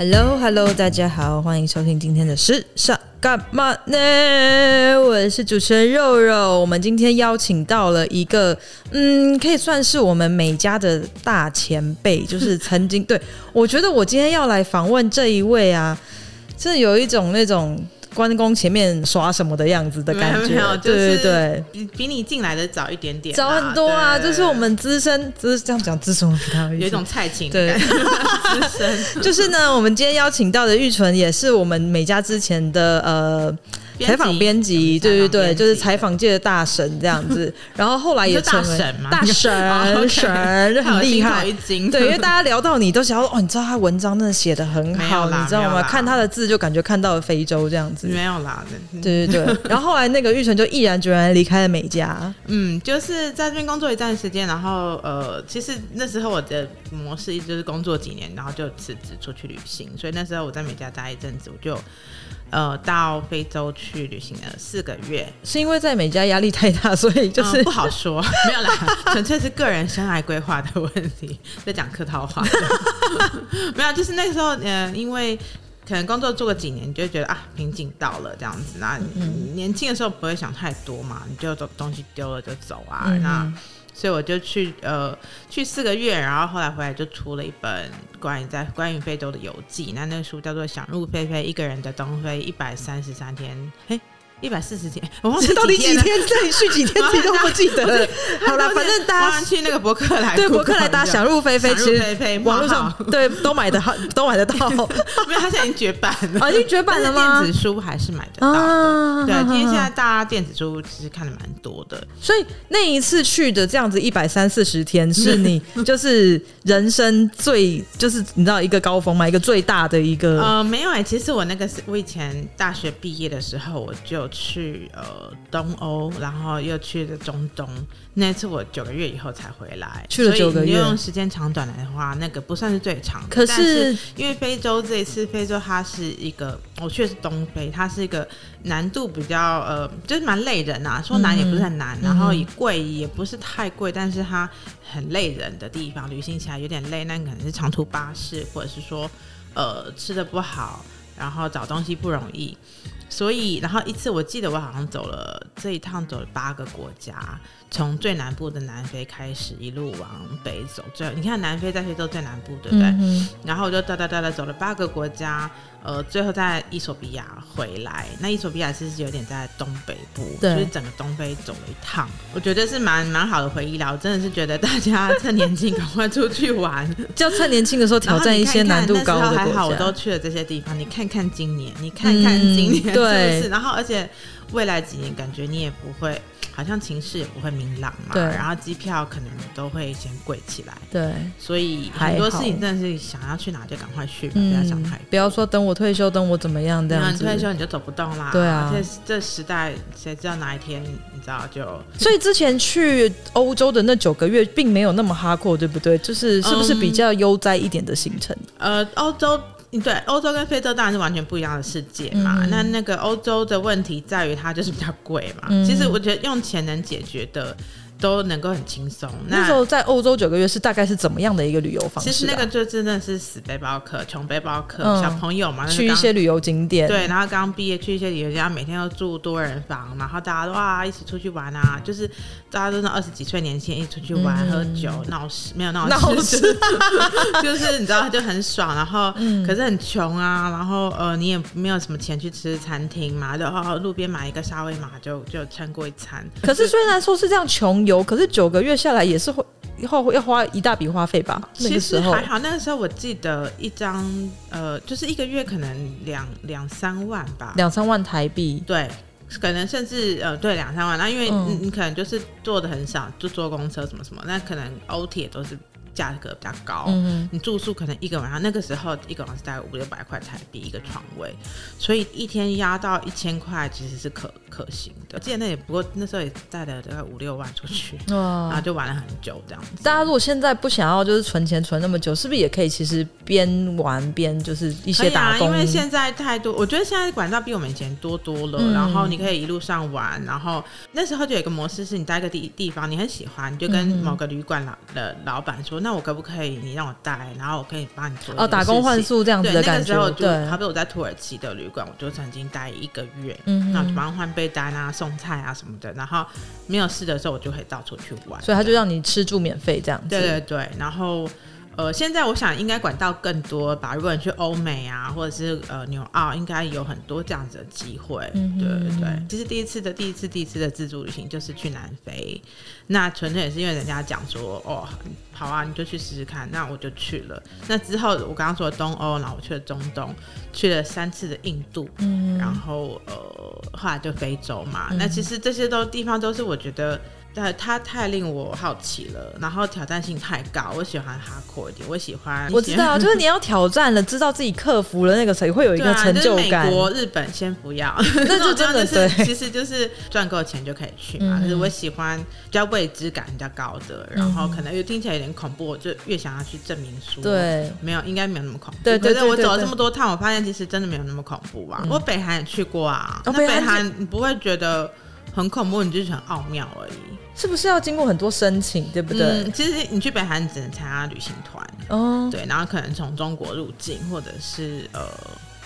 Hello，Hello，hello, 大家好，欢迎收听今天的时尚干嘛呢？我是主持人肉肉。我们今天邀请到了一个，嗯，可以算是我们美家的大前辈，就是曾经 对，我觉得我今天要来访问这一位啊，这有一种那种。关公前面耍什么的样子的感觉，对对对，比比你进来的早一点点，早很多啊。就是我们资深，就是这样讲资深不太好意思，有一种菜情对，资深。就是呢，我们今天邀请到的玉纯，也是我们美家之前的呃。采访编辑，对对对，就是采访界的大神这样子。然后后来也成为大神，神就很厉害。对，因为大家聊到你都想要哦，你知道他文章真的写的很好，你知道吗？看他的字就感觉看到了非洲这样子。没有啦，对对对。然后后来那个玉成就毅然决然离开了美家。嗯，就是在这边工作一段时间，然后呃，其实那时候我的模式一直就是工作几年，然后就辞职出去旅行。所以那时候我在美家待一阵子，我就。呃，到非洲去旅行了四个月，是因为在美加压力太大，所以就是、嗯、不好说，没有啦，纯粹是个人生涯规划的问题，在讲客套话。没有，就是那个时候，呃，因为可能工作做个几年，你就觉得啊，瓶颈到了这样子。那年轻的时候不会想太多嘛，你就东西丢了就走啊，嗯、那。所以我就去呃去四个月，然后后来回来就出了一本关于在关于非洲的游记，那那书叫做《想入非非：一个人的东非一百三十三天》。嘿。一百四十天，我忘记到底几天？这里去几天自己都不记得了。好了，反正大家去那个博客来，对 博客来，大家想入非非，其实网络上对都买的好，都买得到。没有，他现在已经绝版了。啊，已经绝版了吗？电子书还是买得到的。对，因为现在大家电子书其实看的蛮多的。所以那一次去的这样子一百三四十天，是你就是人生最就是你知道一个高峰嘛？一个最大的一个？呃，没有哎，其实我那个是我以前大学毕业的时候我就。去呃东欧，然后又去了中东。那次我九个月以后才回来，去了九个月。用时间长短来的话，那个不算是最长的。可是，是因为非洲这一次，非洲它是一个，我去的是东非，它是一个难度比较呃，就是蛮累人呐。说难也不是很难，嗯、然后也贵也不是太贵，但是它很累人的地方，旅行起来有点累。那可能是长途巴士，或者是说呃吃的不好，然后找东西不容易。所以，然后一次我记得我好像走了这一趟走了八个国家，从最南部的南非开始一路往北走。最后你看南非在非洲最南部，对不对？嗯、然后我就哒哒哒哒走了八个国家，呃，最后在伊索比亚回来。那伊索比亚其实有点在东北部，就是整个东非走了一趟，我觉得是蛮蛮好的回忆啦。我真的是觉得大家趁年轻赶快出去玩，就趁年轻的时候挑战一些难度高的。还好我都去了这些地方，你看看今年，你看看今年。是不，是是，然后而且未来几年感觉你也不会，好像情势也不会明朗嘛。对，然后机票可能都会先贵起来。对，所以很多事情真的是想要去哪就赶快去吧，不要想太多。不要说等我退休，等我怎么样这样子。你退休你就走不动啦。对啊，这这时代谁知道哪一天你知道就。所以之前去欧洲的那九个月并没有那么哈阔，对不对？就是是不是比较悠哉一点的行程？呃，欧洲。对，欧洲跟非洲当然是完全不一样的世界嘛。嗯、那那个欧洲的问题在于它就是比较贵嘛。嗯、其实我觉得用钱能解决的。都能够很轻松。那时候在欧洲九个月是大概是怎么样的一个旅游方式？其实那个就真的是死背包客、穷背包客、嗯、小朋友嘛，去一些旅游景点。对，然后刚毕业去一些旅游家，每天都住多人房，然后大家都哇一起出去玩啊，就是大家都是二十几岁年轻人一起出去玩、嗯、喝酒、闹事，没有 闹事，闹事 就是你知道就很爽。然后、嗯、可是很穷啊，然后呃你也没有什么钱去吃餐厅嘛，然后路边买一个沙威玛就就撑过一餐。可是虽然说是这样穷。有，可是九个月下来也是会以后要花一大笔花费吧？那个时候还好，那个时候我记得一张呃，就是一个月可能两两三万吧，两三万台币。对，可能甚至呃，对两三万。那因为你你可能就是坐的很少，就坐公车什么什么，那可能欧铁都是。价格比较高，嗯、你住宿可能一个晚上，那个时候一个晚上是大概五六百块台币一个床位，所以一天压到一千块其实是可可行的。我记得那也不过那时候也带了大概五六万出去，哇然后就玩了很久这样子。大家如果现在不想要就是存钱存那么久，是不是也可以其实边玩边就是一些打工？啊、因为现在太多，我觉得现在管道比我们以前多多了，嗯、然后你可以一路上玩，然后那时候就有一个模式是你待个地地方你很喜欢，你就跟某个旅馆老的老板说。说，那我可不可以你让我带，然后我可以帮你做哦，打工换宿这样子的感觉。对，那个时候就对，好比我在土耳其的旅馆，我就曾经待一个月，嗯，那我就帮他换被单啊、送菜啊什么的。然后没有事的时候，我就可以到处去玩。所以他就让你吃住免费这样子。对对对，然后。呃，现在我想应该管道更多吧。如果你去欧美啊，或者是呃纽澳，应该有很多这样子的机会。嗯、对对对，其实第一次的第一次第一次的自助旅行就是去南非，那纯粹也是因为人家讲说哦，好啊，你就去试试看。那我就去了。那之后我刚刚说的东欧，然后我去了中东，去了三次的印度，嗯，然后呃后来就非洲嘛。嗯、那其实这些都地方都是我觉得。但它太令我好奇了，然后挑战性太高。我喜欢 hardcore 一点，我喜欢。我知道，就是你要挑战了，知道自己克服了那个，才会有一个成就感。啊就是、美国、日本先不要，那就真的是，其实就是赚够钱就可以去嘛。可、嗯、是我喜欢比较未知感比较高的，然后可能又听起来有点恐怖，我就越想要去证明书，对，没有，应该没有那么恐怖。对对，我走了这么多趟，我发现其实真的没有那么恐怖啊。嗯、我北韩也去过啊，哦、那北韩你不会觉得很恐怖，你就是很奥妙而已。是不是要经过很多申请，对不对？嗯，其实你去北韩只能参加旅行团哦，对，然后可能从中国入境，或者是呃。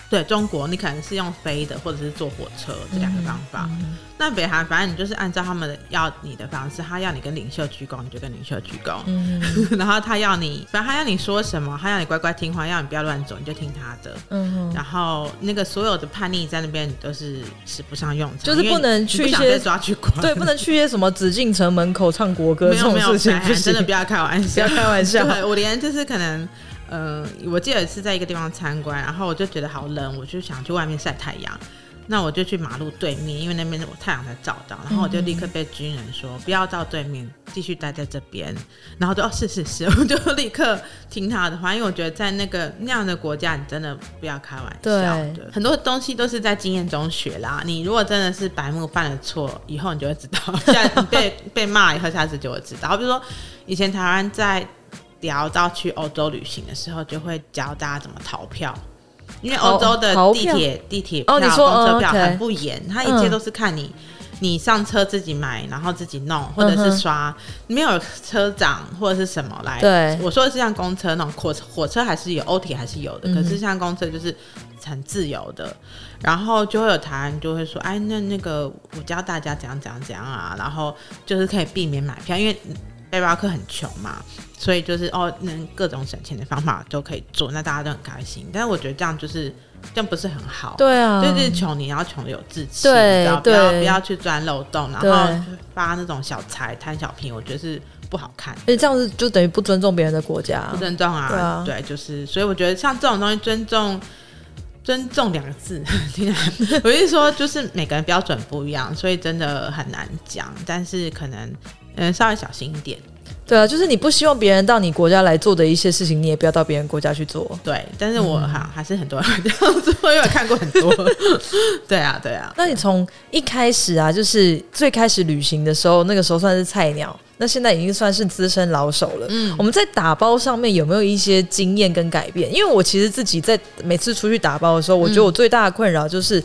对中国，你可能是用飞的，或者是坐火车这两个方法。那北韩，反正你就是按照他们的要你的方式，他要你跟领袖鞠躬，你就跟领袖鞠躬。嗯、然后他要你，反正他要你说什么，他要你乖乖听话，要你不要乱走，你就听他的。嗯、然后那个所有的叛逆在那边，你都是使不上用场，就是不能去一些抓去关。对，不能去一些什么紫禁城门口唱国歌这种事有真的不要开玩笑，不要开玩笑。对，我连就是可能。嗯、呃，我记得是在一个地方参观，然后我就觉得好冷，我就想去外面晒太阳。那我就去马路对面，因为那边我太阳才照到，然后我就立刻被军人说、嗯、不要到对面，继续待在这边。然后就哦，是是是，我就立刻听他的话，因为我觉得在那个那样的国家，你真的不要开玩笑。对，很多东西都是在经验中学啦。你如果真的是白目犯了错，以后你就会知道。下次被被骂以后，下次就会知道。比如说以前台湾在。聊到去欧洲旅行的时候，就会教大家怎么逃票，因为欧洲的地铁、地铁票、公车票很不严，它一切都是看你，你上车自己买，然后自己弄，或者是刷，没有车长或者是什么来。对，我说的是像公车那种火火车还是有，欧铁还是有的，可是像公车就是很自由的。然后就会有台湾就会说，哎，那那个我教大家怎样怎样怎样啊，然后就是可以避免买票，因为。背包客很穷嘛，所以就是哦，能各种省钱的方法都可以做，那大家都很开心。但是我觉得这样就是这样不是很好，对啊，就是穷你要穷的有志气，对，不要不要去钻漏洞，然后发那种小财贪小便宜，我觉得是不好看。而且这样子就等于不尊重别人的国家，不尊重啊，对啊，对，就是所以我觉得像这种东西，尊重尊重两个字，我是说就是每个人标准不一样，所以真的很难讲，但是可能。嗯，稍微小心一点。对啊，就是你不希望别人到你国家来做的一些事情，你也不要到别人国家去做。对，但是我哈、嗯、还是很多人这样做，因为我看过很多。对啊，对啊。那你从一开始啊，就是最开始旅行的时候，那个时候算是菜鸟，那现在已经算是资深老手了。嗯，我们在打包上面有没有一些经验跟改变？因为我其实自己在每次出去打包的时候，我觉得我最大的困扰就是。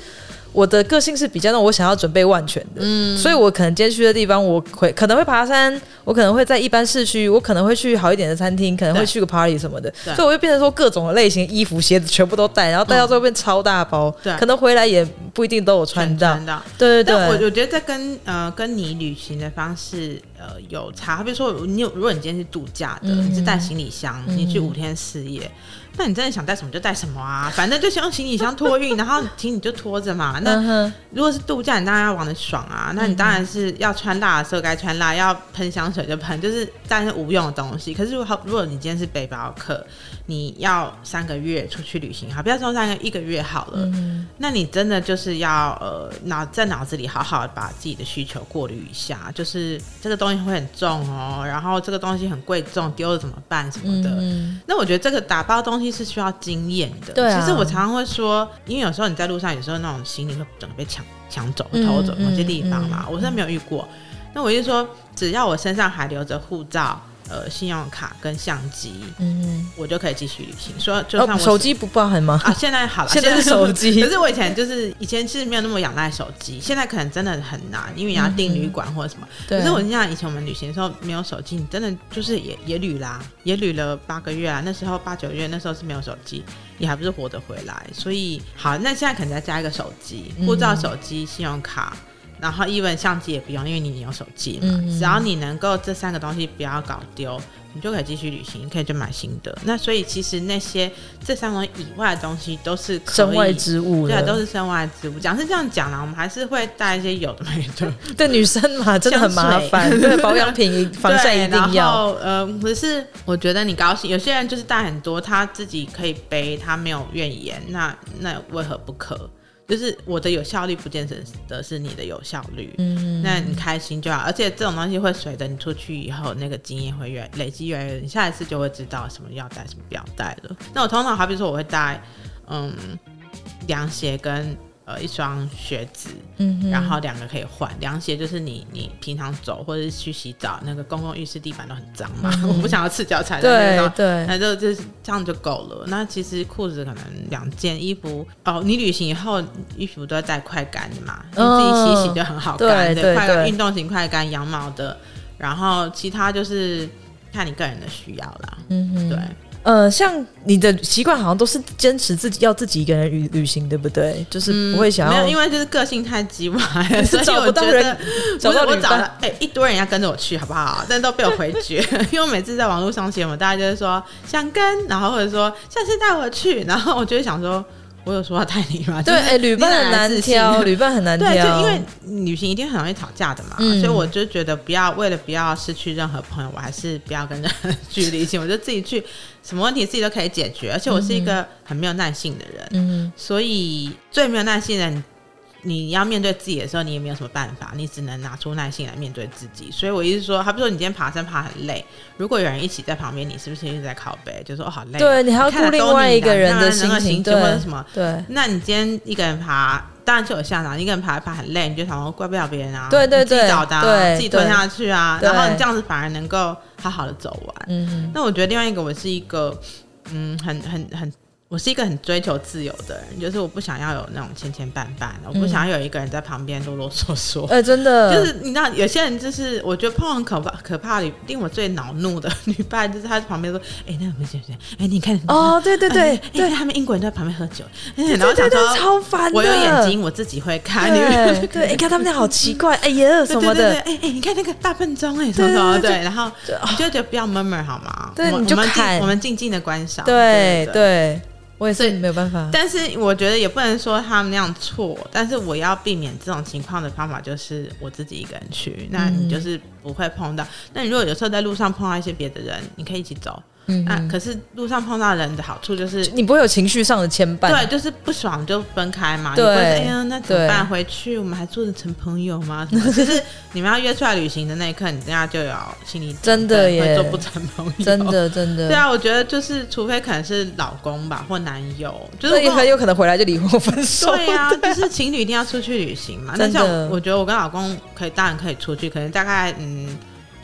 我的个性是比较那种我想要准备万全的，嗯，所以我可能今天去的地方，我会可能会爬山，我可能会在一般市区，我可能会去好一点的餐厅，可能会去个 party 什么的，所以我会变成说各种的类型衣服、鞋子全部都带，然后带到最后变超大包，对、嗯，可能回来也不一定都有穿到，穿到对对对。我我觉得这跟呃跟你旅行的方式呃有差，比如说你有如果你今天是度假的，嗯、你是带行李箱，嗯、你去五天四夜。那你真的想带什么就带什么啊，反正就先用行李箱托运，然后行李就拖着嘛。那如果是度假，你当然要玩的爽啊。那你当然是要穿辣的时候该穿辣，要喷香水就喷，就是但是无用的东西。可是如果如果你今天是背包客，你要三个月出去旅行，好，不要说三个一个月好了。那你真的就是要呃脑在脑子里好好的把自己的需求过滤一下，就是这个东西会很重哦，然后这个东西很贵重，丢了怎么办什么的。那我觉得这个打包东西。是需要经验的。对啊，其实我常常会说，因为有时候你在路上，有时候那种行李会整个被抢抢走、偷走某些地方嘛。我是没有遇过。那我就说，只要我身上还留着护照，呃信用卡跟相机，嗯，我就可以继续旅行。说就算我、哦、手机不包含吗？啊，现在好了，现在是手机。可是我以前就是以前其实没有那么仰赖手机，现在可能真的很难，因为你要订旅馆或者什么。嗯、可是我印象以前我们旅行的时候没有手机，你真的就是也也旅啦，也旅了八个月啊。那时候八九月那时候是没有手机，你还不是活得回来。所以好，那现在可能再加一个手机，护照、手机、信用卡。然后，even 相机也不用，因为你有手机嘛。嗯、只要你能够这三个东西不要搞丢，你就可以继续旅行，你可以去买新的。那所以其实那些这三种以外的东西都是身外之物，对，都是身外之物。讲是这样讲啦，我们还是会带一些有的没的。对，女生嘛，真的很麻烦，对，保养品、防晒一定要。然后，呃，可是我觉得你高兴，有些人就是带很多，他自己可以背，他没有怨言，那那为何不可？就是我的有效率不见得是你的有效率，嗯，那你开心就好。而且这种东西会随着你出去以后，那个经验会越累积越来越，你下一次就会知道什么要带，什么不要带了。那我通常好比说我会带，嗯，凉鞋跟。呃，一双靴子，嗯哼，然后两个可以换。凉鞋就是你你平常走或者是去洗澡，那个公共浴室地板都很脏嘛，嗯、我不想要赤脚踩在那个，对对，那就就是这样就够了。那其实裤子可能两件，衣服哦，你旅行以后衣服都要带快干的嘛，你自己洗洗就很好干，对，快干运动型快干羊毛的，然后其他就是看你个人的需要啦，嗯哼，对。呃，像你的习惯好像都是坚持自己要自己一个人旅旅行，对不对？就是不会想要，嗯、没有，因为就是个性太鸡歪了，所以我觉得不是我找了哎、欸、一堆人要跟着我去，好不好？但都被我回绝，因为我每次在网络上写嘛，大家就是说想跟，然后或者说下次带我去，然后我就会想说。我有说话太厉害，对，哎，旅伴很难挑，旅伴很难挑，对，就因为旅行一定很容易吵架的嘛，嗯、所以我就觉得不要为了不要失去任何朋友，我还是不要跟人距离近，我就自己去，什么问题自己都可以解决，而且我是一个很没有耐性的人，嗯，所以最没有耐性的人。你要面对自己的时候，你也没有什么办法，你只能拿出耐心来面对自己。所以我意思说，好比说你今天爬山爬很累，如果有人一起在旁边，你是不是一直在靠背？就说哦好累，对你还要顾另外一个人的心情，或者什么？对，那你今天一个人爬，当然就有下场，一个人爬爬很累，你就想说怪不了别人啊，对对对，自己找的、啊，对自己吞下去啊，然后你这样子反而能够好好的走完。嗯，那我觉得另外一个，我是一个嗯，很很很。我是一个很追求自由的人，就是我不想要有那种牵牵绊绊，我不想要有一个人在旁边啰啰嗦嗦。哎、欸，真的，就是你知道，有些人就是我觉得碰到很可怕可怕的，令我最恼怒的女伴，就是她在旁边说：“哎、欸，那个没事没事，哎，你看哦，对对对，对他们英国人都在旁边喝酒，欸、然后想说超烦，我有眼睛，我自己会看。对，你对，你看他们那好奇怪，哎呀什么的，哎哎、欸，你看那个大笨钟，哎，什么什么，对，然后你就觉得不要 murmur 好吗？对，你就看，我们静静的观赏，对对。我也是没有办法，但是我觉得也不能说他们那样错，但是我要避免这种情况的方法就是我自己一个人去，那你就是不会碰到。那你如果有时候在路上碰到一些别的人，你可以一起走。嗯，那可是路上碰到人的好处就是你不会有情绪上的牵绊，对，就是不爽就分开嘛。对，哎呀，那怎么办？回去我们还做得成朋友吗？就是 你们要约出来旅行的那一刻，你等下就有心理真的耶，做不成朋友，真的真的。对啊，我觉得就是除非可能是老公吧或男友，就是也很有可能回来就离婚分手。对啊，就是情侣一定要出去旅行嘛。那像我觉得我跟老公可以当然可以出去，可能大概嗯，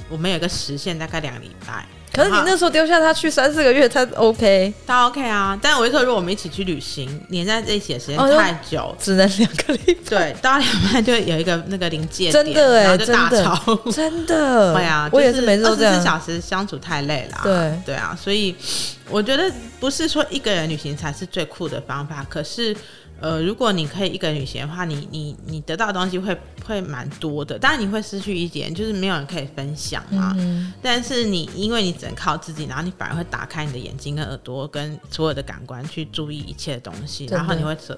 我们有个时限，大概两个礼拜。可是你那时候丢下他去三四个月，他 OK，他 OK 啊。但是我就说，如果我们一起去旅行，黏在这一起的时间太久，哦、只能两个礼拜。对，到两拜就有一个那个临界点，真的哎，然后就大吵，真的。对啊，我也是每次都这样。二十四小时相处太累了。对对啊，所以我觉得不是说一个人旅行才是最酷的方法，可是。呃，如果你可以一个人旅行的话，你你你得到的东西会会蛮多的。当然你会失去一点，就是没有人可以分享嘛。嗯、但是你因为你只能靠自己，然后你反而会打开你的眼睛跟耳朵跟所有的感官去注意一切的东西，然后你会说，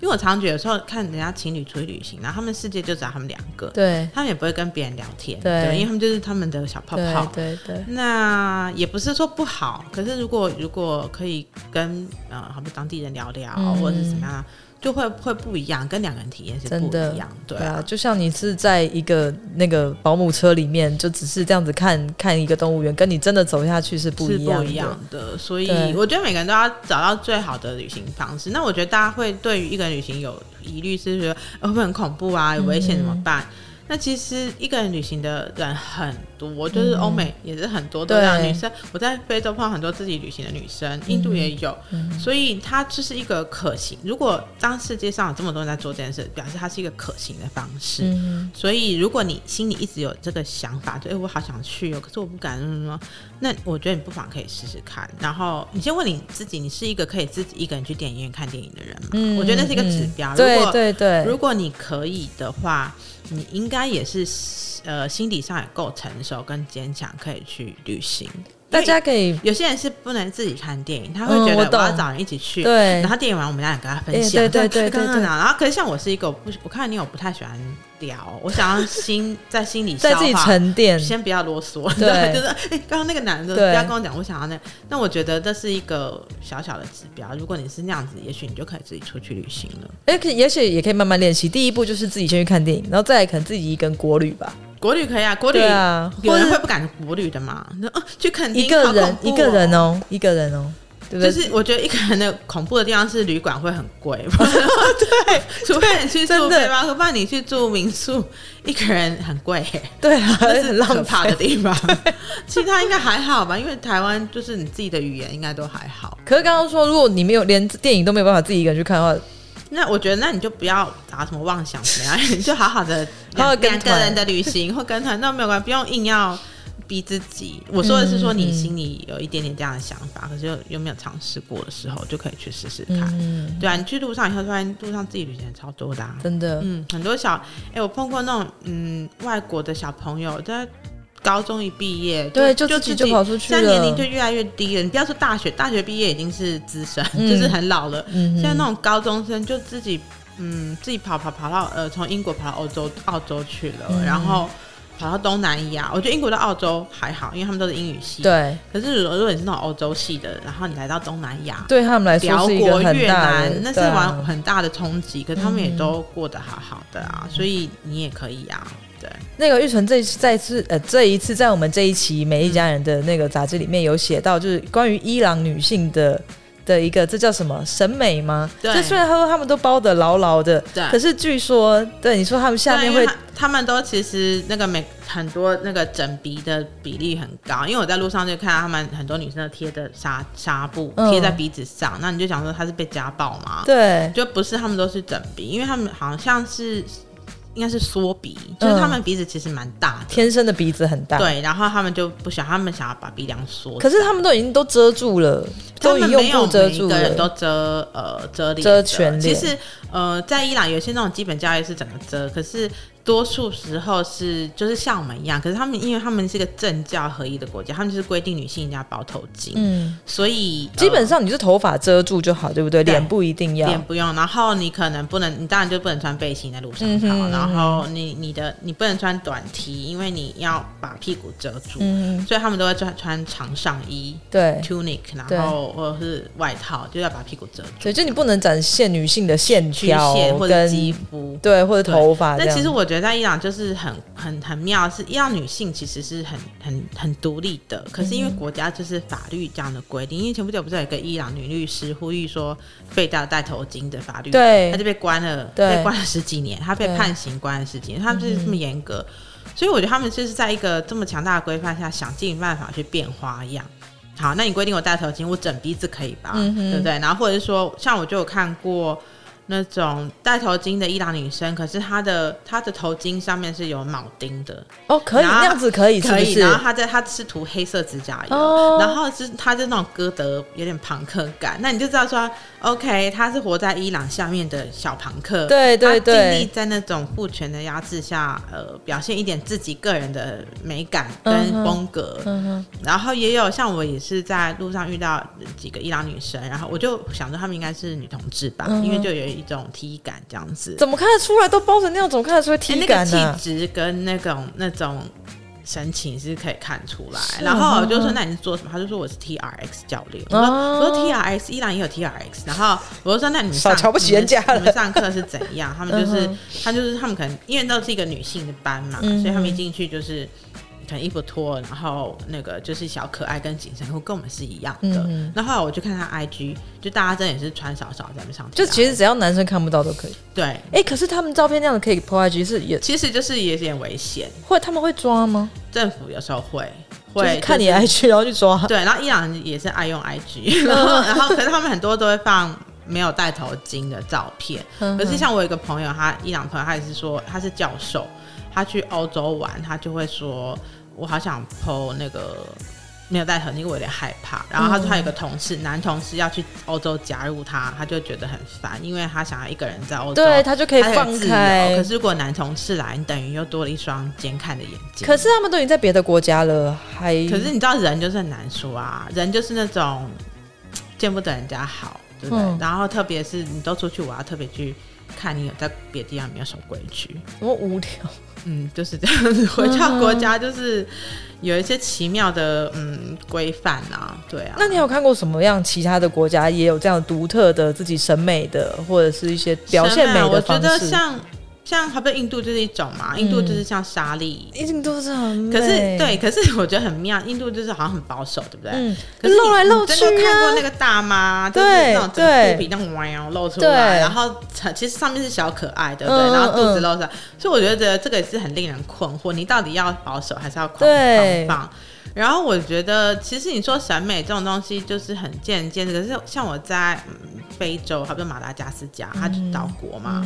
因为我常常觉得有时候看人家情侣出去旅行，然后他们世界就只有他们两个，对，他们也不会跟别人聊天，对，对，因为他们就是他们的小泡泡，对对。对那也不是说不好，可是如果如果可以跟呃，好比当地人聊聊，嗯、或者是怎么样。就会会不一样，跟两个人体验是不一样，对啊，对啊，就像你是在一个那个保姆车里面，就只是这样子看看一个动物园，跟你真的走下去是不一样不一样的。所以我觉得每个人都要找到最好的旅行方式。那我觉得大家会对于一个人旅行有疑虑，是觉得会不会很恐怖啊？有危险怎么办？嗯那其实一个人旅行的人很多，就是欧美也是很多的女生。我在非洲碰到很多自己旅行的女生，印度也有，所以它就是一个可行。如果当世界上有这么多人在做这件事，表示它是一个可行的方式。所以如果你心里一直有这个想法，就哎，我好想去哦，可是我不敢什么，那我觉得你不妨可以试试看。然后你先问你自己，你是一个可以自己一个人去电影院看电影的人吗？我觉得那是一个指标。如果对对对，如果你可以的话，你应该也是呃心理上也够成熟跟坚强，可以去旅行。大家可以，有些人是不能自己看电影，他会觉得我要找人一起去。对，然后电影完我们俩也跟他分享。对对对 对。然后可是像我是一个，我不，我看你我不太喜欢聊，我想要心 在心里在自己沉淀，先不要啰嗦。对，就是哎，刚刚那个男的不要跟我讲，我想要那。那我觉得这是一个小小的指标。如果你是那样子，也许你就可以自己出去旅行了。哎，可也许也可以慢慢练习。第一步就是自己先去看电影，然后再来可能自己一个人国旅吧。国旅可以啊，国旅啊，有人会不敢国旅的嘛？哦，去肯定，一个人一个人哦，一个人哦，对不对？就是我觉得一个人的恐怖的地方是旅馆会很贵，对，除非你去住背包客，不然你去住民宿，一个人很贵，对啊，那是可怕的地方。其他应该还好吧，因为台湾就是你自己的语言应该都还好。可是刚刚说，如果你没有连电影都没有办法自己一个人去看的话。那我觉得，那你就不要打什么妄想怎么样，你就好好的 两个人的旅行或跟团，那没有关系，不用硬要逼自己。我说的是说你心里有一点点这样的想法，可是又又没有尝试过的时候，就可以去试试看。对啊，你去路上以后，突然路上自己旅行超多的，真的。嗯，很多小哎，我碰过那种嗯外国的小朋友在。高中一毕业，对，就自己就跑出去了。现在年龄就越来越低了。你不要说大学，大学毕业已经是资深，嗯、就是很老了。嗯、现在那种高中生就自己，嗯，自己跑跑跑到呃，从英国跑到欧洲、澳洲去了，嗯、然后跑到东南亚。我觉得英国到澳洲还好，因为他们都是英语系。对。可是如果你是那种欧洲系的，然后你来到东南亚，对他们来说是一个很大的，越南，那是玩很大的冲击。可是他们也都过得好好的啊，嗯、所以你也可以啊。对，那个玉纯这次再次呃，这一次在我们这一期《美丽家人》的那个杂志里面有写到，就是关于伊朗女性的的一个，这叫什么审美吗？对，这虽然他说他们都包得牢牢的，对，可是据说，对你说他们下面会他，他们都其实那个美很多那个整鼻的比例很高，因为我在路上就看到他们很多女生都贴的纱纱布贴在鼻子上，嗯、那你就想说她是被家暴吗？对，就不是，他们都是整鼻，因为他们好像是。应该是缩鼻，就是他们鼻子其实蛮大的，天生的鼻子很大。对，然后他们就不想，他们想要把鼻梁缩。可是他们都已经都遮住了，都已经用布遮住了，每个人都遮呃遮脸遮全脸。其实呃，在伊朗有些那种基本教育是怎么遮，可是。多数时候是就是像我们一样，可是他们因为他们是一个政教合一的国家，他们就是规定女性一定要包头巾，嗯，所以基本上你是头发遮住就好，对不对？脸不一定要，脸不用。然后你可能不能，你当然就不能穿背心在路上跑。嗯哼，然后你你的你不能穿短 T，因为你要把屁股遮住。嗯，所以他们都会穿穿长上衣，对，tunic，然后或者是外套，就要把屁股遮住。对，就你不能展现女性的线条或者肌肤，对，或者头发。但其实我。我觉得在伊朗就是很很很妙，是伊朗女性其实是很很很独立的，可是因为国家就是法律这样的规定，因为前不久不是有一个伊朗女律师呼吁说废掉戴头巾的法律，对，她就被关了，被关了十几年，她被判刑关了十几年，他们就是这么严格，所以我觉得他们就是在一个这么强大的规范下，想尽办法去变花样。好，那你规定我戴头巾，我整鼻子可以吧？嗯、对不对？然后或者是说，像我就有看过。那种戴头巾的伊朗女生，可是她的她的头巾上面是有铆钉的哦，可以那样子可以，可以。然后她在她是涂黑色指甲油，哦、然后是她就那种歌德有点朋克感，那你就知道说，OK，她是活在伊朗下面的小朋克，对对对，尽力在那种父权的压制下，呃，表现一点自己个人的美感跟风格。然后也有像我也是在路上遇到几个伊朗女生，然后我就想着她们应该是女同志吧，嗯、因为就有。一种体感这样子，怎么看得出来？都包成那样，怎么看得出来体感呢？欸、那个气质跟那种那种神情是可以看出来。啊、然后我就说：“那你是做什么？”他就说：“我是 T R X 教练。哦”我说：“我说 T R X，依然也有 T R X。”然后我就说：“那你们上瞧不起人家，你们上课是怎样？”他们就是，他就是他们可能因为都是一个女性的班嘛，嗯、所以他们一进去就是。可能衣服脱了，然后那个就是小可爱跟紧身裤跟我们是一样的。嗯，然后后来我就看他 IG，就大家真的也是穿少少在那上，就其实只要男生看不到都可以。对，哎、欸，可是他们照片那样子可以 po IG 是也，其实就是也有点危险，会他们会抓吗？政府有时候会会、就是、看你 IG 然后去抓。对，然后伊朗人也是爱用 IG，然后然后可是他们很多都会放。没有戴头巾的照片，可是像我有一个朋友，他伊朗朋友，他也是说他是教授，他去欧洲玩，他就会说，我好想 po 那个没有戴头巾，因为我有点害怕。然后他说他有个同事，男同事要去欧洲加入他，他就觉得很烦，因为他想要一个人在欧洲，对他就可以放开。可是如果男同事来，你等于又多了一双监看的眼睛。可是他们都已经在别的国家了，还可是你知道人就是很难说啊，人就是那种 见不得人家好。对不对？嗯、然后特别是你都出去，我要特别去看你有在别的地方有没有守规矩。我无聊，嗯，就是这样子。回到国家就是有一些奇妙的嗯规范啊，对啊。那你有看过什么样其他的国家也有这样独特的自己审美的或者是一些表现美的方式？我觉得像。像好比印度就是一种嘛，印度就是像沙粒，印度是很，可是对，可是我觉得很妙，印度就是好像很保守，对不对？嗯，可是露来露去啊。真的看过那个大妈，对，就是那种整个肚皮那种弯腰露出来，然后其实上面是小可爱，对不对？然后肚子露出来，所以我觉得这个也是很令人困惑，你到底要保守还是要狂放？然后我觉得其实你说审美这种东西就是很见仁见智，可是像我在非洲，好比马达加斯加，它就是岛国嘛。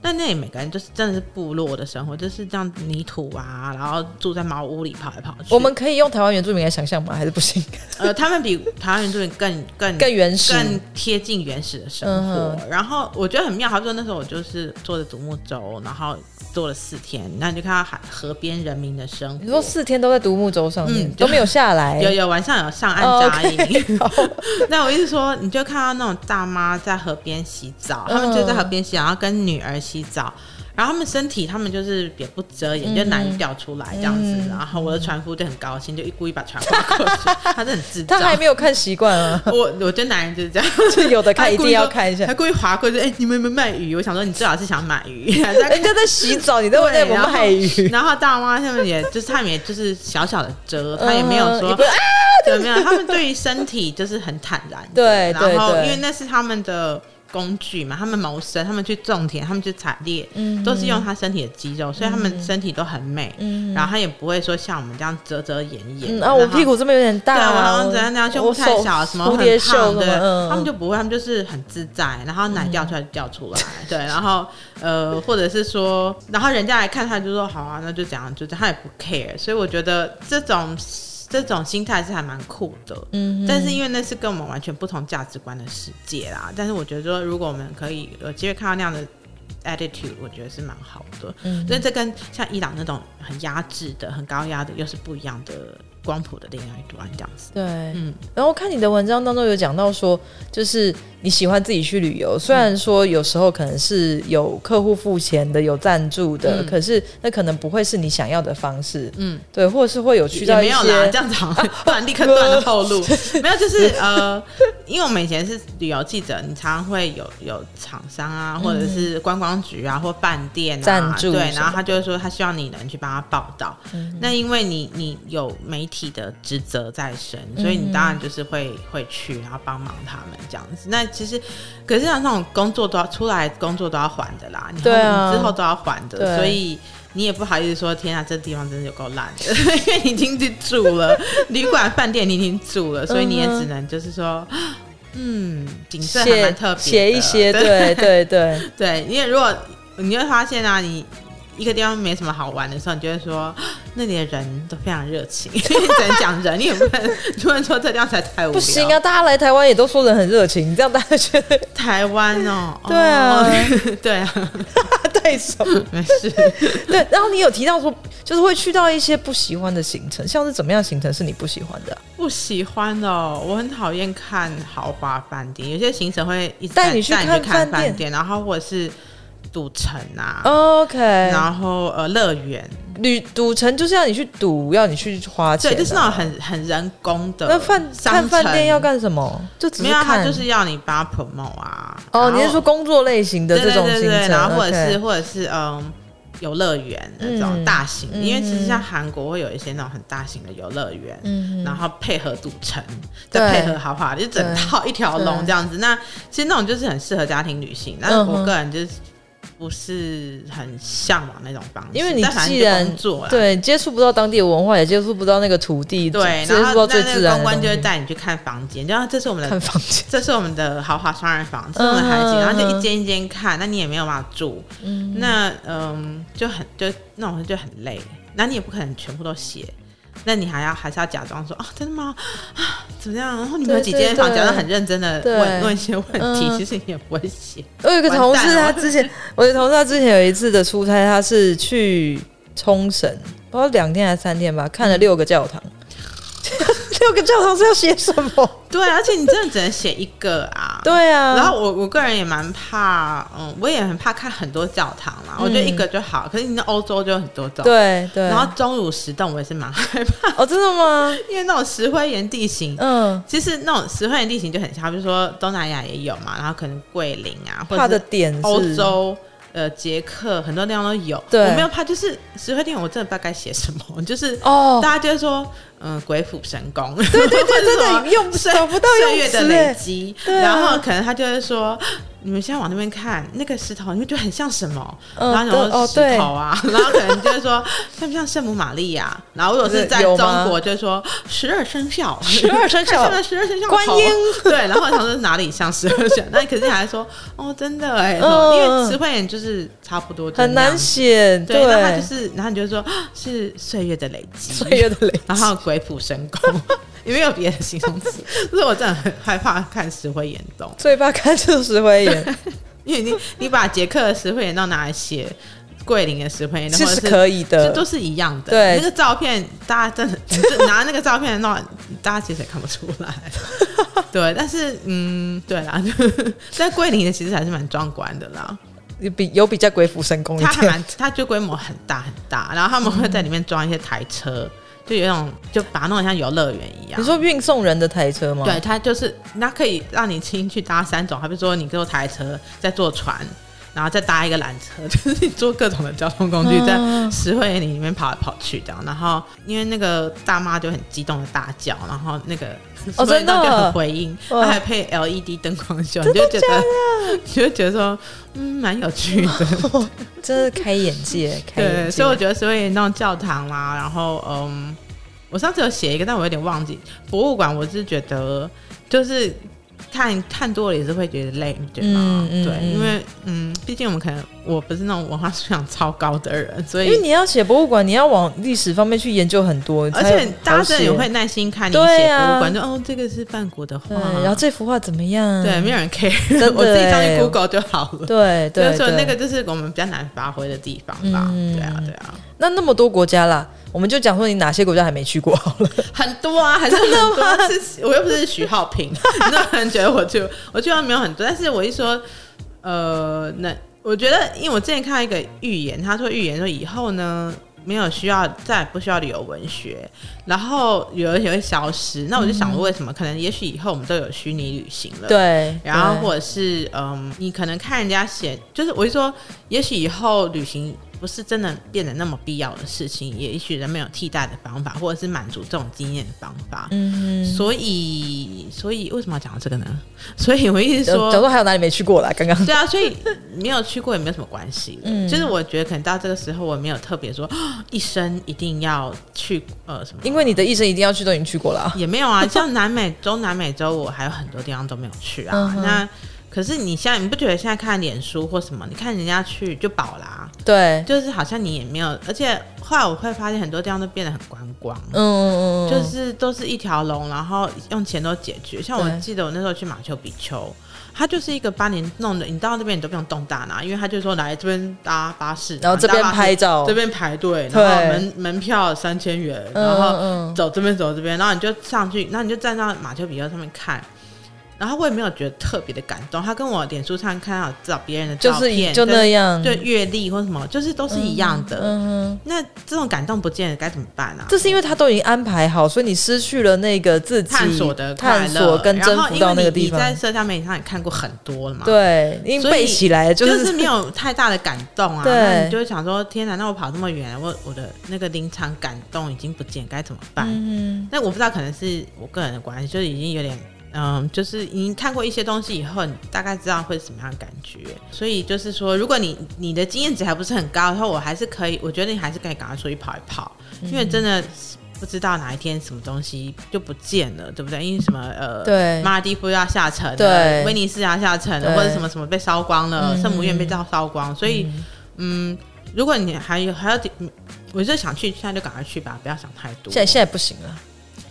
但那里每个人就是真的是部落的生活，就是这样泥土啊，然后住在茅屋里跑来跑去。我们可以用台湾原住民来想象吗？还是不行？呃，他们比台湾原住民更更更原始、更贴近原始的生活。嗯、然后我觉得很妙，他说那时候我就是坐着独木舟，然后。坐了四天，那你就看到海河边人民的生活。你说四天都在独木舟上面，嗯、都没有下来。有有晚上有上岸扎营。Oh, okay. 那我意思说，你就看到那种大妈在河边洗澡，他们就在河边洗，然后跟女儿洗澡。然后他们身体，他们就是也不遮掩，嗯、就奶掉出来这样子。嗯、然后我的船夫就很高兴，就一故意把船划过去。他是很自 在，他还没有看习惯啊。我我觉得男人就是这样，就有的看一定要看一下。他故意划过去，哎，你们有没有卖鱼？我想说，你最好是想买鱼。人家在洗澡，你都在外面卖鱼。然后大妈他们也就是他们也就是小小的遮，他也没有说啊，对，没有。他们对于身体就是很坦然。对，然后因为那是他们的。工具嘛，他们谋生，他们去种田，他们去采猎，嗯、都是用他身体的肌肉，所以他们身体都很美。嗯、然后他也不会说像我们这样遮遮掩掩。啊，后我屁股这边有点大，啊，然后怎样怎样，胸部太小，什么很胖的，嗯、他们就不会，他们就是很自在，然后奶掉出来就掉出来，嗯、对，然后呃，或者是说，然后人家来看他就说好啊，那就这样，就这样，他也不 care，所以我觉得这种。这种心态是还蛮酷的，嗯，但是因为那是跟我们完全不同价值观的世界啦。但是我觉得说，如果我们可以有机会看到那样的 attitude，我觉得是蛮好的。嗯，所以这跟像伊朗那种很压制的、很高压的，又是不一样的。光谱的另外一端这样子，对，嗯，然后看你的文章当中有讲到说，就是你喜欢自己去旅游，虽然说有时候可能是有客户付钱的、有赞助的，嗯、可是那可能不会是你想要的方式，嗯，对，或者是会有去到没有啦，这样子好像突然立刻断了后路，没有，就是呃，因为我们以前是旅游记者，你常常会有有厂商啊，或者是观光局啊，或饭店啊赞助，对，然后他就会说他希望你能去帮他报道，嗯、那因为你你有媒体。体的职责在身，所以你当然就是会、嗯、会去，然后帮忙他们这样子。那其实，可是像这种工作都要出来，工作都要还的啦，你对啊，之后都要还的，对所以你也不好意思说，天啊，这地方真的有够烂的，因为你已经去住了旅馆、饭店，你已经住了，所以你也只能就是说，嗯，景色还蛮特别，写一些，对对对对，对，因为如果你会发现啊，你。一个地方没什么好玩的时候，你就会说 那里的人都非常热情。你 只能讲人，你也不能 突然说这地方才太无聊。不行啊，大家来台湾也都说人很热情，你这样大家觉得台湾哦？对啊，哦、对啊，对手没事。对，然后你有提到说，就是会去到一些不喜欢的行程，像是怎么样行程是你不喜欢的、啊？不喜欢的、哦，我很讨厌看豪华饭店，有些行程会一直带你去看饭店，然后或者是。赌城啊，OK，然后呃，乐园旅赌城就是要你去赌，要你去花钱，对，就是那种很很人工的。那饭看饭店要干什么？就只是看，他就是要你帮他 promote 啊。哦，你是说工作类型的这种行程？然后或者是或者是嗯，游乐园那种大型，嗯、因为其实像韩国会有一些那种很大型的游乐园，嗯、然后配合赌城，再配合豪华，就整套一条龙这样子。那其实那种就是很适合家庭旅行。但是我个人就是。不是很向往那种方式，因为你既然对接触不到当地的文化，也接触不到那个土地，对，然后那那个公关就会带你去看房间，就像这是我们的看房间，这是我们的豪华双人房，这是我们的海景，然后就一间一间看，那你也没有办法住，嗯，那嗯就很就那种就很累，那你也不可能全部都写。那你还要还是要假装说啊，真的吗？啊，怎么样？然后你们有几间房，假装很认真的问问一些问题，嗯、其实你也不会写。我有个同事，他之前，我的同事他之前有一次的出差，他是去冲绳，不知道两天还是三天吧，看了六个教堂。六个教堂是要写什么？对，而且你真的只能写一个啊。对啊。然后我我个人也蛮怕，嗯，我也很怕看很多教堂嘛。我觉得一个就好。可是你在欧洲就有很多种。对对。然后钟乳石洞我也是蛮害怕。哦，真的吗？因为那种石灰岩地形，嗯，其实那种石灰岩地形就很像，比如说东南亚也有嘛，然后可能桂林啊，或者欧洲。呃，捷克很多地方都有，对我没有怕，就是石灰店，我真的不知道该写什么，就是哦，大家就会说，嗯、呃，鬼斧神工，对对对，真的 用找不到岁月的累积，然后可能他就会说。你们现在往那边看，那个石头，你们觉得很像什么？然后然后石头啊，然后可能就是说像不像圣母玛利亚？然后如果是在 中国，就是说十二生肖，十二生肖，十二生肖，观音。对，然后他说哪里像十二生肖？那你肯定还说哦，真的哎，因为石灰岩就是差不多，很难写。对，然后就是，然后你就说是岁月的累积，岁月的累积，然后鬼斧神工。有没有别的形容词？就是我真的很害怕看石灰岩洞，最怕看这种石灰岩，因为你你把捷克的石灰岩洞拿来写桂林的石灰岩，其实是可以的，这都是一样的。对，那个照片大家真的就拿那个照片弄，大家其实也看不出来。对，但是嗯，对啦，在桂林的其实还是蛮壮观的啦，有比有比较鬼斧神工，它还蛮，它就规模很大很大，然后他们会在里面装一些台车。就有一种，就把它弄得像游乐园一样。你说运送人的台车吗？对，它就是，那可以让你亲去搭三种，还比如说你坐台车，再坐船，然后再搭一个缆车，就是你坐各种的交通工具，在石灰岩里面跑来跑去这样。然后因为那个大妈就很激动的大叫，然后那个哦真的就很回音，它还配 LED 灯光秀，你就觉得 你就觉得说嗯蛮有趣的，真是开眼界。开眼界。对，所以我觉得石灰岩那种教堂啦，然后嗯。我上次有写一个，但我有点忘记。博物馆，我是觉得就是看看多了也是会觉得累，对吗？嗯嗯、对，因为嗯，毕竟我们可能我不是那种文化素养超高的人，所以因为你要写博物馆，你要往历史方面去研究很多，而且大家也会耐心看你写博物馆，就哦，这个是梵谷的画，然后这幅画怎么样？对，没有人 care，我自己上去 Google 就好了。对对，所以那个就是我们比较难发挥的地方吧。嗯、对啊，对啊。那那么多国家啦。我们就讲说你哪些国家还没去过好了，很多啊，还是很多。我又不是徐浩平，那可能觉得我就我去的没有很多。但是我一说，呃，那我觉得，因为我之前看到一个预言，他说预言说以后呢，没有需要再不需要旅游文学，然后旅游文学会消失。那我就想说，为什么？嗯、可能也许以后我们都有虚拟旅行了，对。然后或者是嗯，你可能看人家写，就是我就说，也许以后旅行。不是真的变得那么必要的事情，也许人没有替代的方法，或者是满足这种经验的方法。嗯，所以，所以为什么要讲到这个呢？所以我一直说，假如还有哪里没去过啦？刚刚对啊，所以没有去过也没有什么关系。嗯，就是我觉得可能到这个时候，我没有特别说 一生一定要去呃什么，因为你的一生一定要去都已经去过了，也没有啊。像南美洲、南美洲，我还有很多地方都没有去啊。嗯、那可是你现在你不觉得现在看脸书或什么，你看人家去就饱啦，对，就是好像你也没有，而且后来我会发现很多地方都变得很观光，嗯嗯嗯，就是都是一条龙，然后用钱都解决。像我记得我那时候去马丘比丘，它就是一个把你弄的，你到那边你都不用动大脑，因为他就说来这边搭巴士，然后这边拍照，这边排队，然后门门票三千元，然后走这边走这边，然后你就上去，然后你就站到马丘比丘上面看。然后我也没有觉得特别的感动。他跟我脸书上看到找别人的照片，就是就那样，对阅历或什么，就是都是一样的。那这种感动不见了，该怎么办啊？这是因为他都已经安排好，所以你失去了那个自己探索的探索跟征服到那个地方。你在社交媒体上也看过很多了嘛？对，因为背起来就是就是没有太大的感动啊。对，那你就会想说：天哪，那我跑这么远，我我的那个临场感动已经不见，该怎么办？嗯，那我不知道，可能是我个人的关系，就是已经有点。嗯，就是你看过一些东西以后，你大概知道会是什么样的感觉。所以就是说，如果你你的经验值还不是很高的话，我还是可以，我觉得你还是可以赶快出去跑一跑，嗯、因为真的不知道哪一天什么东西就不见了，对不对？因为什么呃，对，马尔地夫要下沉了，对，威尼斯要下沉了，或者什么什么被烧光了，圣母院被烧烧光，所以嗯，嗯，如果你还有还要，我就想去，现在就赶快去吧，不要想太多。现在现在不行了。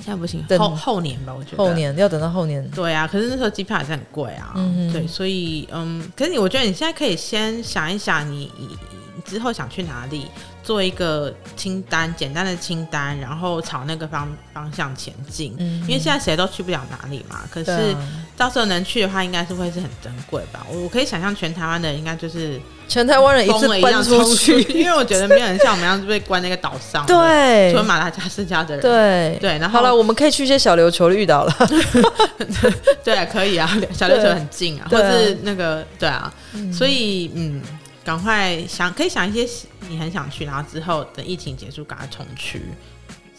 现在不行，后后年吧，我觉得后年要等到后年。对啊，可是那时候机票还是很贵啊。嗯对，所以嗯，可是你，我觉得你现在可以先想一想你，你你之后想去哪里，做一个清单，简单的清单，然后朝那个方方向前进。嗯，因为现在谁都去不了哪里嘛。可是到时候能去的话，应该是会是很珍贵吧。我我可以想象，全台湾的人应该就是。全台湾人一次奔出去，因为我觉得没有人像我们一样被关那个岛上。对，除了马达加斯加的人。对对，然后好了，我们可以去一些小琉球遇到了。对，可以啊，小琉球很近啊，或是那个对啊，所以嗯，赶快想，可以想一些你很想去，然后之后等疫情结束，赶快重去。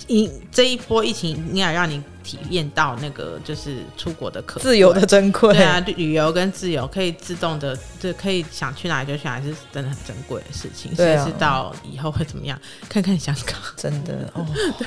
你这一波疫情，应该让你体验到那个就是出国的可自由的珍贵。对啊，旅游跟自由可以自动的，就可以想去哪里就去哪里，是真的很珍贵的事情。谁知道以后会怎么样？看看香港，真的哦，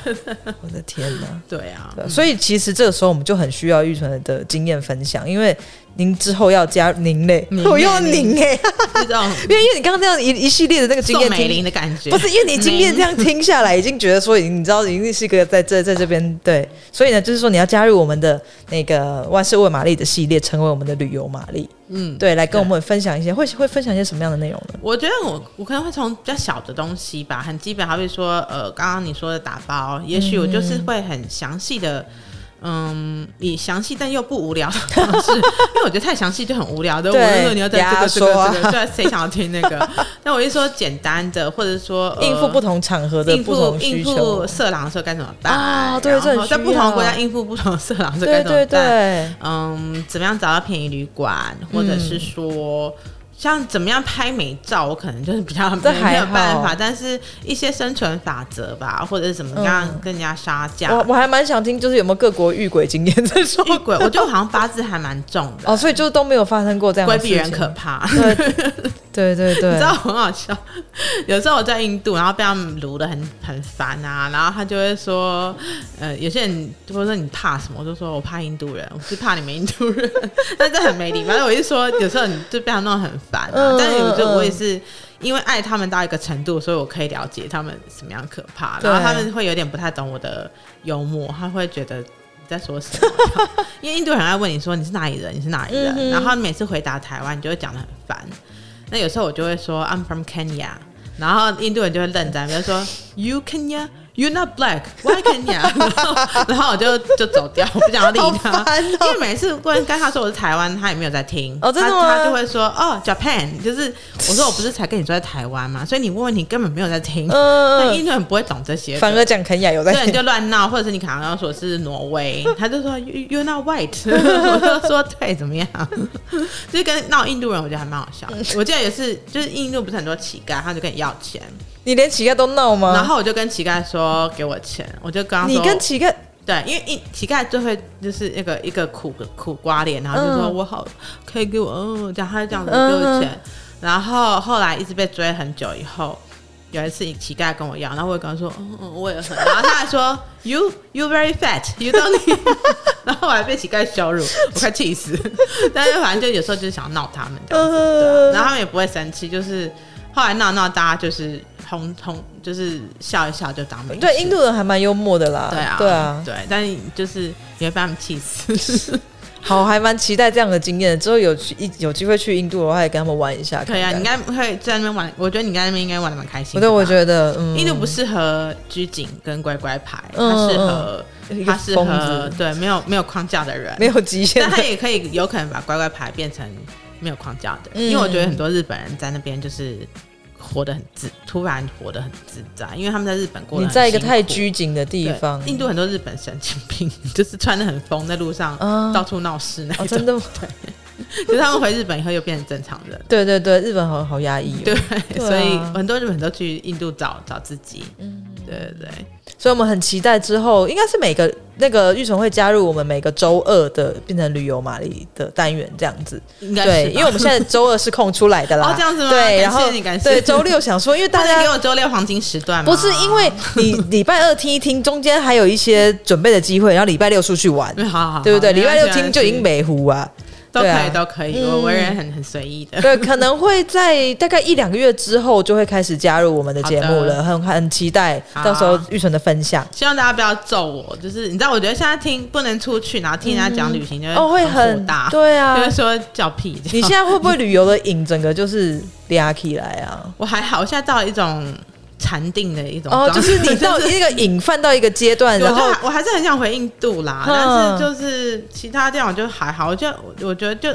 我的天哪！对啊，所以其实这个时候我们就很需要玉纯的经验分享，因为。您之后要加您嘞，我用您哎，因为因为你刚刚这样一一系列的那个经验，美玲的感觉，不是因为你经验这样听下来，已经觉得说，你知道，已经是一个在这在这边对，所以呢，就是说你要加入我们的那个万事问玛丽的系列，成为我们的旅游玛丽，嗯，对，来跟我们分享一些，会会分享一些什么样的内容呢？我觉得我我可能会从比较小的东西吧，很基本，好比说，呃，刚刚你说的打包，也许我就是会很详细的。嗯，以详细但又不无聊的 方式，因为我觉得太详细就很无聊的。对我就说你要在这个这个这个，对，谁想要听那个？那我就说简单的，或者说、呃、应付不同场合的不同需求，应付色狼的时候该怎么办？啊，对，这在不同国家应付不同的色狼的时候该怎么办？对对对，嗯，怎么样找到便宜旅馆，或者是说。嗯像怎么样拍美照，我可能就是比较 没有办法，但是一些生存法则吧，或者是怎么样跟人家杀价。我我还蛮想听，就是有没有各国遇鬼经验在说？遇鬼，我觉得好像八字还蛮重的哦，所以就都没有发生过这样的事情。规避人可怕。对 对对对，你知道很好笑。有时候我在印度，然后被他们撸的很很烦啊，然后他就会说，呃，有些人就会说你怕什么？我就说我怕印度人，我是怕你们印度人，但是很没礼貌。反正我就说，有时候你就被他弄得很烦啊。嗯、但是有时候我也是因为爱他们到一个程度，所以我可以了解他们什么样可怕。然后他们会有点不太懂我的幽默，他会觉得你在说什么？因为印度人爱问你说你是哪里人，你是哪里人，嗯、然后每次回答台湾，你就会讲的很烦。那有时候我就会说 I'm from Kenya，然后印度人就会愣在，比如说 You Kenya。You're not black, why Kenya？然后，然后我就就走掉，我不想要理他，哦、因为每次问跟他说我是台湾，他也没有在听。哦，真的吗？他他就会说哦，Japan，就是我说我不是才跟你说在台湾嘛？所以你问问题根本没有在听。嗯，那印度人不会懂这些，反而讲肯亚有在听，对，你就乱闹，或者是你可能要说是挪威，他就说 You're not white，我就说对，怎么样？就是跟闹印度人，我觉得还蛮好笑。我记得也是，就是印度不是很多乞丐，他就跟你要钱。你连乞丐都闹吗？然后我就跟乞丐说给我钱，我就刚你跟乞丐对，因为一乞丐就会就是一个一个苦苦瓜脸，然后就说、嗯、我好可以给我，嗯，这样他就这样子给我钱，嗯、然后后来一直被追很久以后，有一次乞丐跟我要，然后我也跟他说，嗯嗯，我也很，然后他还说 you you very fat you don't need，然后我还被乞丐羞辱，我快气死，但是反正就有时候就是想闹他们这样子，对，然后他们也不会生气，就是后来闹闹大家就是。通通就是笑一笑就当没事。对，印度人还蛮幽默的啦。对啊，对啊，对。但是就是也会被他们气死。好，还蛮期待这样的经验。之后有去一有机会去印度的话，也跟他们玩一下。可以啊，你应该会在那边玩。我觉得你在那边应该玩的蛮开心。对，我觉得，嗯印度不适合拘谨跟乖乖牌，它适合他适合对没有没有框架的人，没有极限，但他也可以有可能把乖乖牌变成没有框架的，嗯、因为我觉得很多日本人在那边就是活得很自，突然活得很自在，因为他们在日本过得很，你在一个太拘谨的地方，印度很多日本神经病，就是穿的很疯，在路上到处闹事那种、哦、真的 对。可是他们回日本以后又变成正常人。对对对，日本好好压抑、哦。对，所以很多日本人都去印度找找自己。嗯，对对对。所以我们很期待之后，应该是每个那个玉纯会加入我们每个周二的变成旅游玛丽的单元这样子。应该对，因为我们现在周二是空出来的啦。哦，这样子吗？对，然后。对，周六想说，因为大家给我周六黄金时段吗？不是，因为你礼拜二听一听，中间还有一些准备的机会，然后礼拜六出去玩。好好好，对不对？礼拜六听就已经美糊啊。都可以，都可以。我为人很很随意的。对，可能会在大概一两个月之后就会开始加入我们的节目了，很很期待到时候玉纯的分享。希望大家不要揍我，就是你知道，我觉得现在听不能出去，然后听人家讲旅行，就会哦会很火大。对啊，就会说叫屁。你现在会不会旅游的瘾整个就是嗲起来啊？我还好，我现在到了一种。禅定的一种哦，就是你到 一个瘾犯到一个阶段，然后我还是很想回印度啦，但是就是其他地方就还好，我就我觉得就。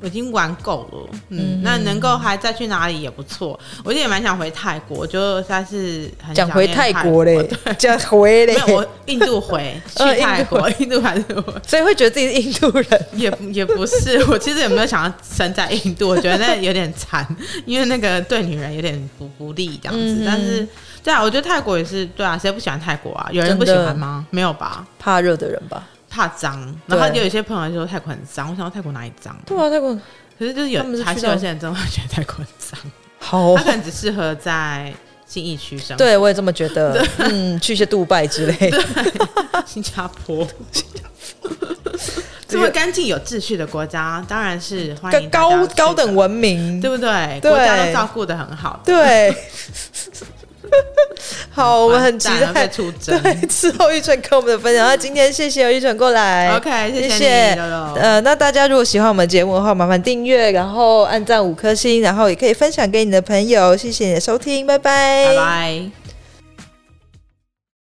我已经玩够了，嗯，嗯，那能够还再去哪里也不错。我也蛮想回泰国，就算是很想回泰国嘞，想回嘞，没有我印度回 去泰国，印度还是我，所以会觉得自己是印度人，也也不是。我其实也没有想要生在印度？我觉得那有点惨，因为那个对女人有点不不利这样子。嗯、但是，对啊，我觉得泰国也是对啊，谁不喜欢泰国啊？有人不喜欢吗？没有吧？怕热的人吧。怕脏，然后就有一些朋友就说泰国很脏。我想到泰国哪里脏？对啊，泰国可是就是有，是还是有些人真的会觉得泰国很脏。好、哦，他可能只适合在信义区生活。对，我也这么觉得。嗯，去一些杜拜之类的，新加坡，新加坡这么干净有秩序的国家，当然是欢迎高高等文明，对不对？对，国家都照顾的很好。对。好，我们很期待出 对之后玉纯跟我们的分享。那今天谢谢玉纯过来，OK，谢谢，谢谢。呃，那大家如果喜欢我们节目的话，麻烦订阅，然后按赞五颗星，然后也可以分享给你的朋友。谢谢你的收听，拜拜，拜拜。